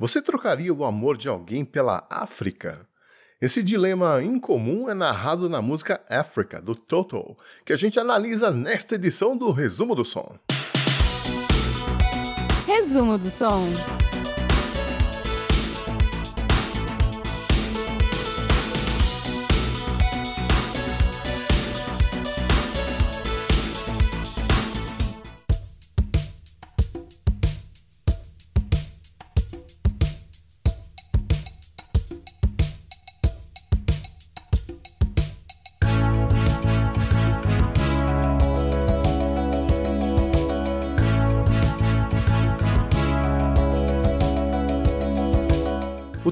Você trocaria o amor de alguém pela África? Esse dilema incomum é narrado na música Africa, do Toto, que a gente analisa nesta edição do Resumo do Som. Resumo do Som.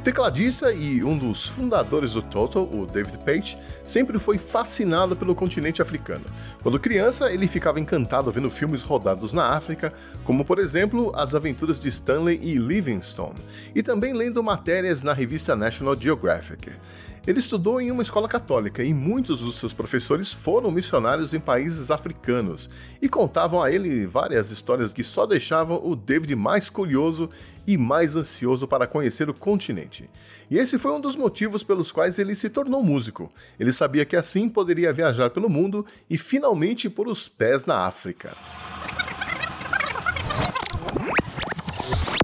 Tecladista e um dos fundadores do Toto, o David Page, sempre foi fascinado pelo continente africano. Quando criança, ele ficava encantado vendo filmes rodados na África, como por exemplo As Aventuras de Stanley e Livingstone, e também lendo matérias na revista National Geographic. Ele estudou em uma escola católica e muitos dos seus professores foram missionários em países africanos e contavam a ele várias histórias que só deixavam o David mais curioso e mais ansioso para conhecer o continente. E esse foi um dos motivos pelos quais ele se tornou músico. Ele sabia que assim poderia viajar pelo mundo e finalmente pôr os pés na África.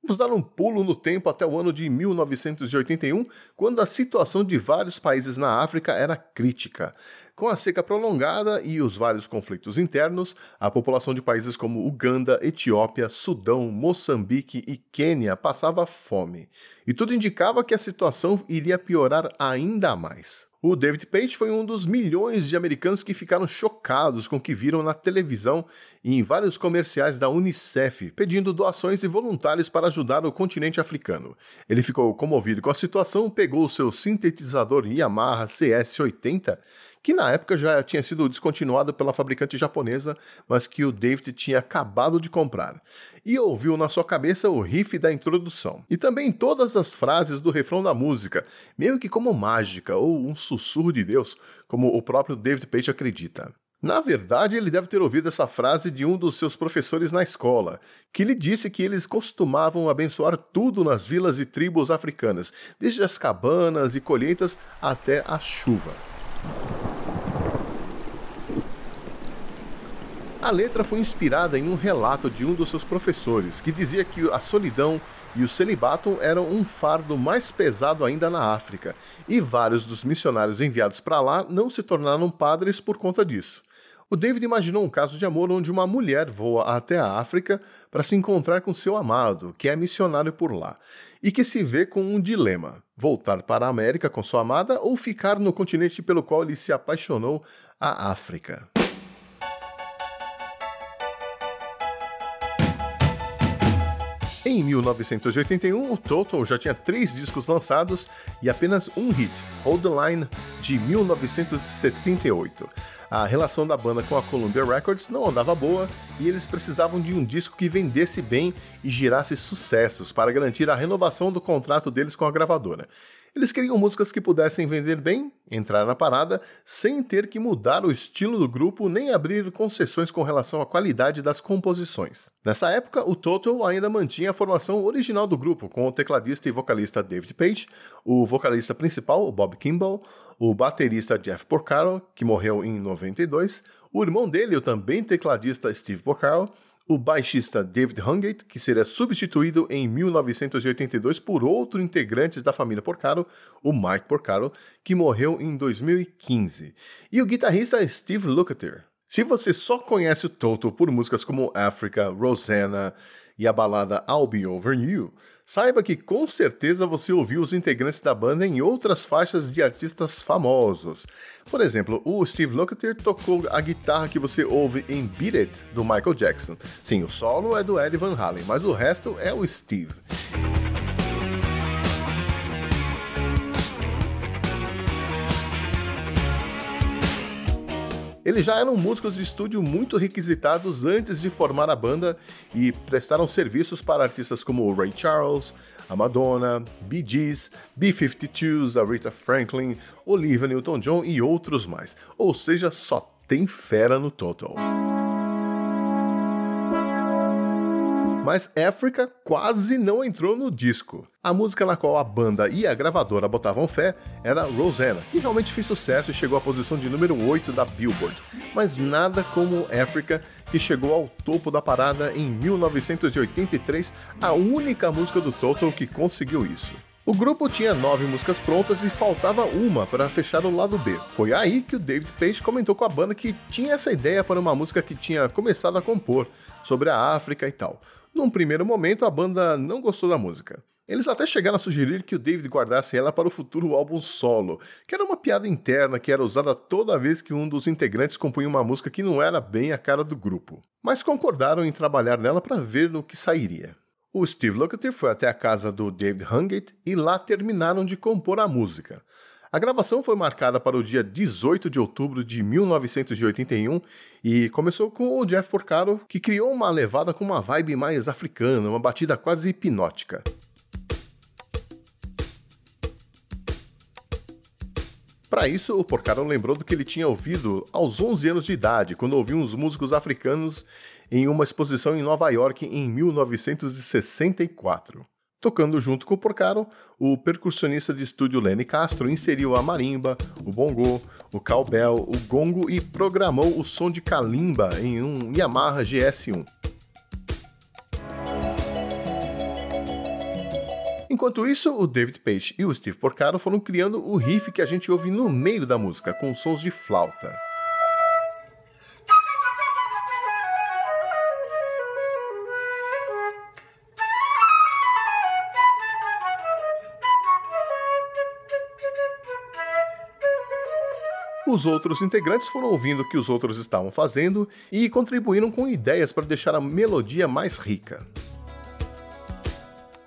Vamos dar um pulo no tempo até o ano de 1981, quando a situação de vários países na África era crítica. Com a seca prolongada e os vários conflitos internos, a população de países como Uganda, Etiópia, Sudão, Moçambique e Quênia passava fome. E tudo indicava que a situação iria piorar ainda mais. O David Page foi um dos milhões de americanos que ficaram chocados com o que viram na televisão e em vários comerciais da Unicef, pedindo doações e voluntários para ajudar o continente africano. Ele ficou comovido com a situação, pegou o seu sintetizador Yamaha CS80 que na época já tinha sido descontinuado pela fabricante japonesa, mas que o David tinha acabado de comprar, e ouviu na sua cabeça o riff da introdução, e também todas as frases do refrão da música, meio que como mágica ou um sussurro de Deus, como o próprio David Page acredita. Na verdade, ele deve ter ouvido essa frase de um dos seus professores na escola, que lhe disse que eles costumavam abençoar tudo nas vilas e tribos africanas, desde as cabanas e colheitas até a chuva. A letra foi inspirada em um relato de um dos seus professores, que dizia que a solidão e o celibato eram um fardo mais pesado ainda na África, e vários dos missionários enviados para lá não se tornaram padres por conta disso. O David imaginou um caso de amor onde uma mulher voa até a África para se encontrar com seu amado, que é missionário por lá, e que se vê com um dilema: voltar para a América com sua amada ou ficar no continente pelo qual ele se apaixonou, a África. Em 1981, o Total já tinha três discos lançados e apenas um hit, Hold the Line, de 1978. A relação da banda com a Columbia Records não andava boa e eles precisavam de um disco que vendesse bem e girasse sucessos para garantir a renovação do contrato deles com a gravadora. Eles queriam músicas que pudessem vender bem, entrar na parada, sem ter que mudar o estilo do grupo nem abrir concessões com relação à qualidade das composições. Nessa época, o Total ainda mantinha a formação original do grupo, com o tecladista e vocalista David Page, o vocalista principal, Bob Kimball, o baterista Jeff Porcaro, que morreu em 92, o irmão dele, o também tecladista Steve Porcaro, o baixista David Hungate, que seria substituído em 1982 por outro integrante da família Porcaro, o Mike Porcaro, que morreu em 2015, e o guitarrista Steve Lukather. Se você só conhece o Toto por músicas como Africa, Rosanna e a balada I'll Be Over You, saiba que com certeza você ouviu os integrantes da banda em outras faixas de artistas famosos. Por exemplo, o Steve Lukather tocou a guitarra que você ouve em Beat It, do Michael Jackson. Sim, o solo é do Eddie Van Halen, mas o resto é o Steve. Eles já eram músicos de estúdio muito requisitados antes de formar a banda e prestaram serviços para artistas como Ray Charles, a Madonna, Bee Gees, B-52s, a Rita Franklin, Olivia Newton-John e outros mais. Ou seja, só tem fera no total. Mas Africa quase não entrou no disco. A música na qual a banda e a gravadora botavam fé era Rosanna, que realmente fez sucesso e chegou à posição de número 8 da Billboard, mas nada como Africa, que chegou ao topo da parada em 1983, a única música do Total que conseguiu isso. O grupo tinha nove músicas prontas e faltava uma para fechar o lado B. Foi aí que o David Page comentou com a banda que tinha essa ideia para uma música que tinha começado a compor, sobre a África e tal. Num primeiro momento, a banda não gostou da música. Eles até chegaram a sugerir que o David guardasse ela para o futuro álbum solo, que era uma piada interna que era usada toda vez que um dos integrantes compunha uma música que não era bem a cara do grupo. Mas concordaram em trabalhar nela para ver no que sairia. O Steve Lukather foi até a casa do David Hungate e lá terminaram de compor a música. A gravação foi marcada para o dia 18 de outubro de 1981 e começou com o Jeff Porcaro, que criou uma levada com uma vibe mais africana, uma batida quase hipnótica. Para isso, o Porcaro lembrou do que ele tinha ouvido aos 11 anos de idade, quando ouviu uns músicos africanos em uma exposição em Nova York em 1964. Tocando junto com o Porcaro, o percussionista de estúdio Lenny Castro inseriu a marimba, o bongo, o cowbell, o gongo e programou o som de kalimba em um Yamaha GS1. Enquanto isso, o David Page e o Steve Porcaro foram criando o riff que a gente ouve no meio da música, com sons de flauta. Os outros integrantes foram ouvindo o que os outros estavam fazendo e contribuíram com ideias para deixar a melodia mais rica.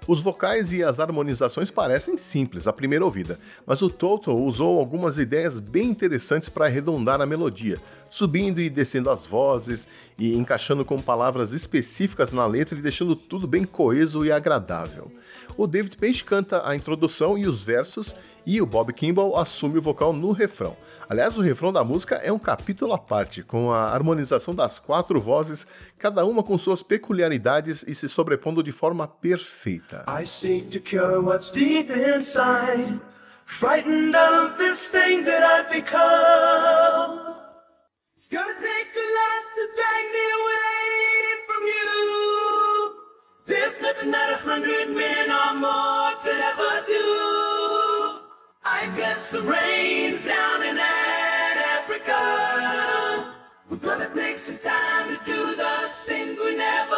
Os vocais e as harmonizações parecem simples à primeira ouvida, mas o Toto usou algumas ideias bem interessantes para arredondar a melodia, subindo e descendo as vozes e encaixando com palavras específicas na letra e deixando tudo bem coeso e agradável. O David Page canta a introdução e os versos e o Bob Kimball assume o vocal no refrão. Aliás, o refrão da música é um capítulo à parte, com a harmonização das quatro vozes, cada uma com suas peculiaridades e se sobrepondo de forma perfeita. I seek to cure what's deep inside, frightened out of this thing that I've become. It's gonna take a lot to drag me away from you. There's nothing that a hundred men or more could ever do. The rain's down in Africa. We're gonna take some time to do the things we never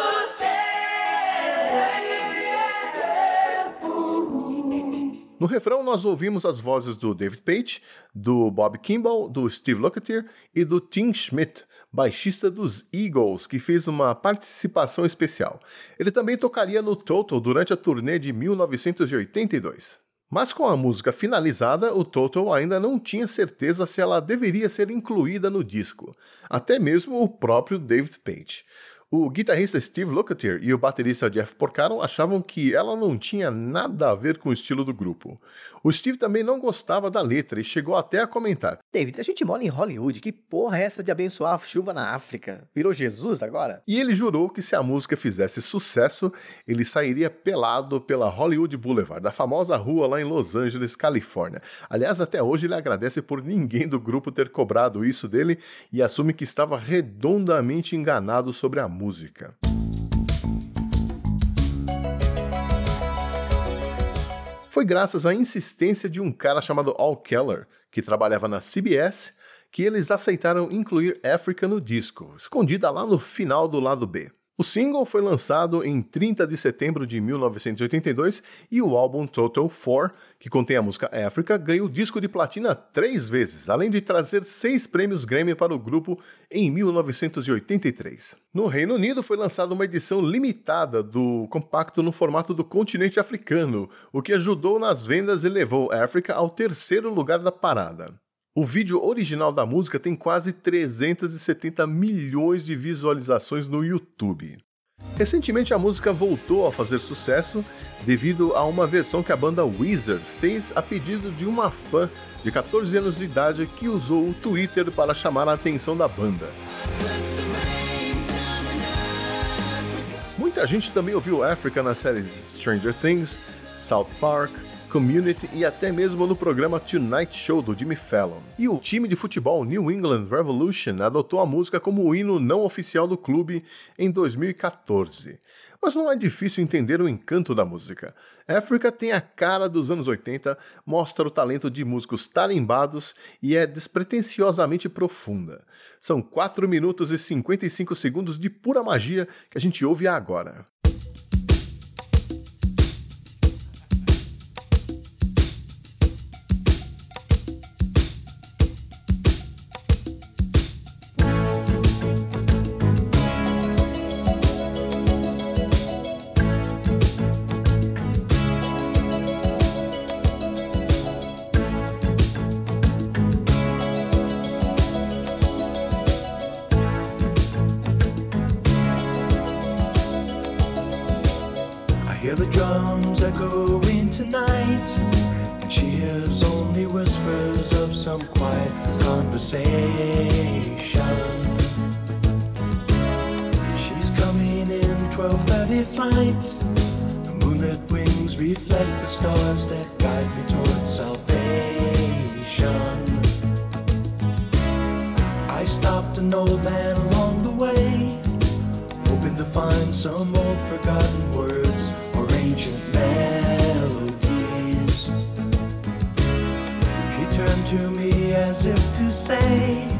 No refrão, nós ouvimos as vozes do David Page, do Bob Kimball, do Steve Lukather e do Tim Schmidt, baixista dos Eagles, que fez uma participação especial. Ele também tocaria no Total durante a turnê de 1982. Mas com a música finalizada, o Total ainda não tinha certeza se ela deveria ser incluída no disco, até mesmo o próprio David Page. O guitarrista Steve Lukather e o baterista Jeff Porcaro achavam que ela não tinha nada a ver com o estilo do grupo. O Steve também não gostava da letra e chegou até a comentar: David, a gente mora em Hollywood, que porra é essa de abençoar a chuva na África? Virou Jesus agora? E ele jurou que se a música fizesse sucesso, ele sairia pelado pela Hollywood Boulevard, da famosa rua lá em Los Angeles, Califórnia. Aliás, até hoje ele agradece por ninguém do grupo ter cobrado isso dele e assume que estava redondamente enganado sobre a música. Foi graças à insistência de um cara chamado Al Keller, que trabalhava na CBS, que eles aceitaram incluir Africa no disco, escondida lá no final do lado B. O single foi lançado em 30 de setembro de 1982 e o álbum Total 4, que contém a música Africa, ganhou disco de platina três vezes, além de trazer seis prêmios Grammy para o grupo em 1983. No Reino Unido foi lançada uma edição limitada do compacto no formato do continente africano, o que ajudou nas vendas e levou Africa ao terceiro lugar da parada. O vídeo original da música tem quase 370 milhões de visualizações no YouTube. Recentemente a música voltou a fazer sucesso devido a uma versão que a banda Wizard fez a pedido de uma fã de 14 anos de idade que usou o Twitter para chamar a atenção da banda. Muita gente também ouviu Africa nas séries Stranger Things, South Park, Community e até mesmo no programa Tonight Show do Jimmy Fallon. E o time de futebol New England Revolution adotou a música como o hino não oficial do clube em 2014. Mas não é difícil entender o encanto da música. Africa tem a cara dos anos 80, mostra o talento de músicos tarimbados e é despretensiosamente profunda. São 4 minutos e 55 segundos de pura magia que a gente ouve agora. conversation. She's coming in 12:30 flight. The moonlit wings reflect the stars that guide me towards salvation. I stopped an old man along the way, hoping to find some old forgotten words or ancient melodies. He turned to me as if to say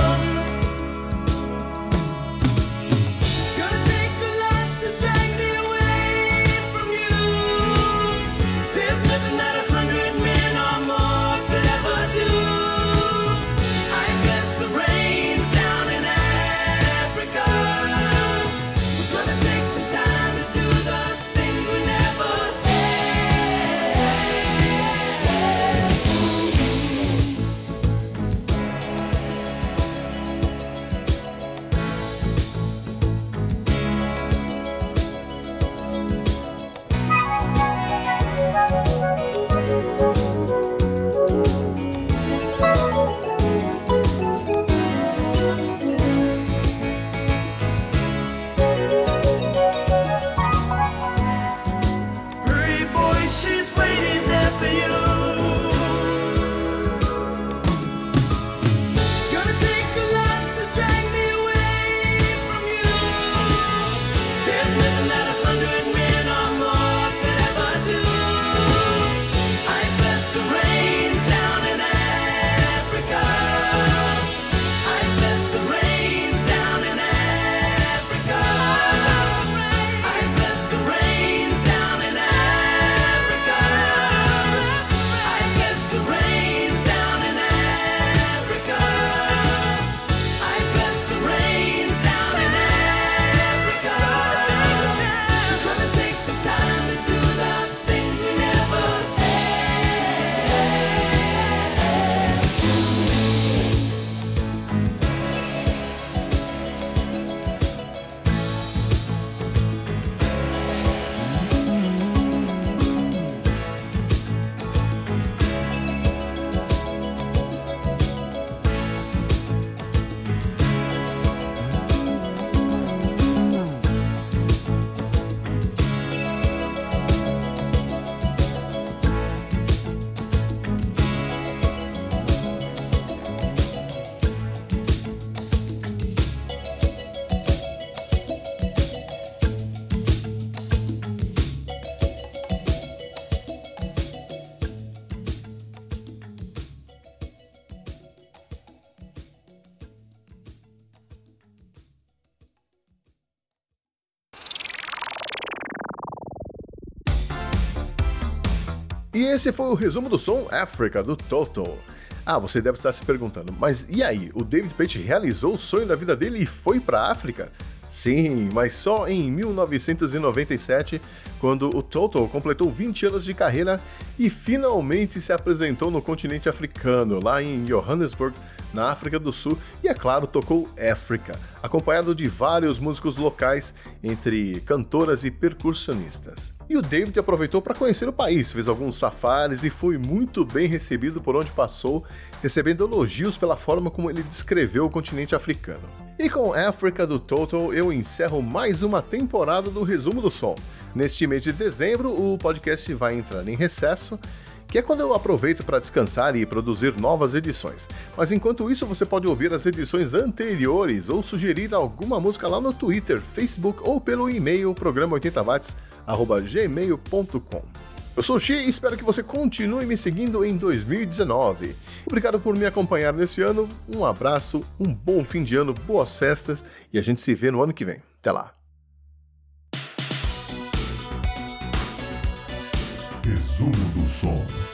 E esse foi o resumo do som África do Toto. Ah, você deve estar se perguntando, mas e aí? O David Page realizou o sonho da vida dele e foi para a África? Sim, mas só em 1997, quando o Toto completou 20 anos de carreira e finalmente se apresentou no continente africano, lá em Johannesburg, na África do Sul, e é claro, tocou África, acompanhado de vários músicos locais, entre cantoras e percussionistas. E o David aproveitou para conhecer o país, fez alguns safaris e foi muito bem recebido por onde passou, recebendo elogios pela forma como ele descreveu o continente africano. E com África do Total, eu encerro mais uma temporada do Resumo do Som. Neste mês de dezembro, o podcast vai entrar em recesso que é quando eu aproveito para descansar e produzir novas edições. Mas enquanto isso, você pode ouvir as edições anteriores ou sugerir alguma música lá no Twitter, Facebook ou pelo e-mail programa80watts@gmail.com. Eu sou o Xi e espero que você continue me seguindo em 2019. Obrigado por me acompanhar nesse ano, um abraço, um bom fim de ano, boas festas e a gente se vê no ano que vem. Até lá! Resumo do som.